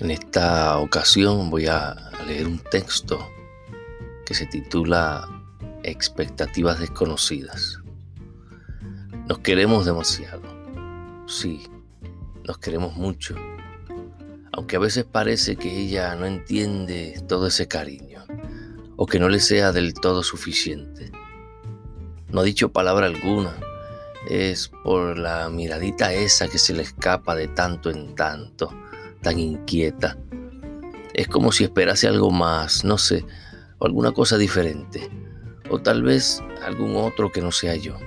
En esta ocasión voy a leer un texto que se titula Expectativas desconocidas. Nos queremos demasiado. Sí, nos queremos mucho. Aunque a veces parece que ella no entiende todo ese cariño o que no le sea del todo suficiente. No ha dicho palabra alguna. Es por la miradita esa que se le escapa de tanto en tanto tan inquieta. Es como si esperase algo más, no sé, o alguna cosa diferente, o tal vez algún otro que no sea yo.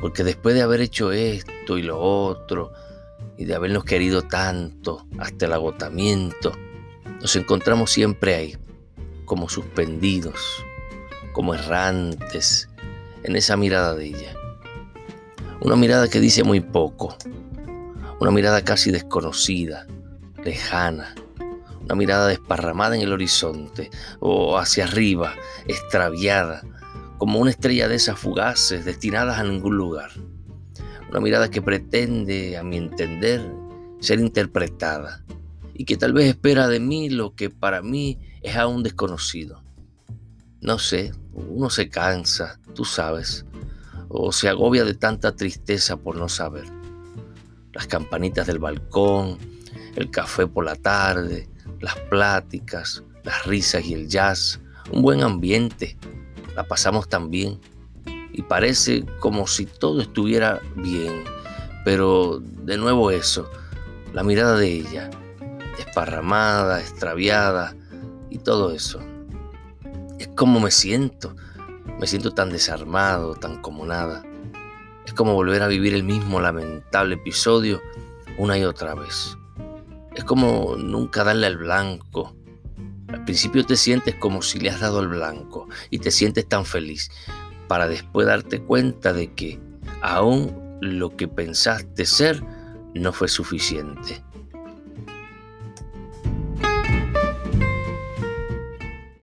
Porque después de haber hecho esto y lo otro, y de habernos querido tanto hasta el agotamiento, nos encontramos siempre ahí, como suspendidos, como errantes, en esa mirada de ella. Una mirada que dice muy poco, una mirada casi desconocida, lejana, una mirada desparramada en el horizonte o hacia arriba, extraviada, como una estrella de esas fugaces destinadas a ningún lugar. Una mirada que pretende, a mi entender, ser interpretada y que tal vez espera de mí lo que para mí es aún desconocido. No sé, uno se cansa, tú sabes, o se agobia de tanta tristeza por no saber. Las campanitas del balcón, el café por la tarde, las pláticas, las risas y el jazz, un buen ambiente. La pasamos tan bien y parece como si todo estuviera bien, pero de nuevo eso, la mirada de ella, desparramada, extraviada y todo eso. Es como me siento, me siento tan desarmado, tan como nada. Es como volver a vivir el mismo lamentable episodio una y otra vez. Es como nunca darle al blanco. Al principio te sientes como si le has dado al blanco y te sientes tan feliz para después darte cuenta de que aún lo que pensaste ser no fue suficiente.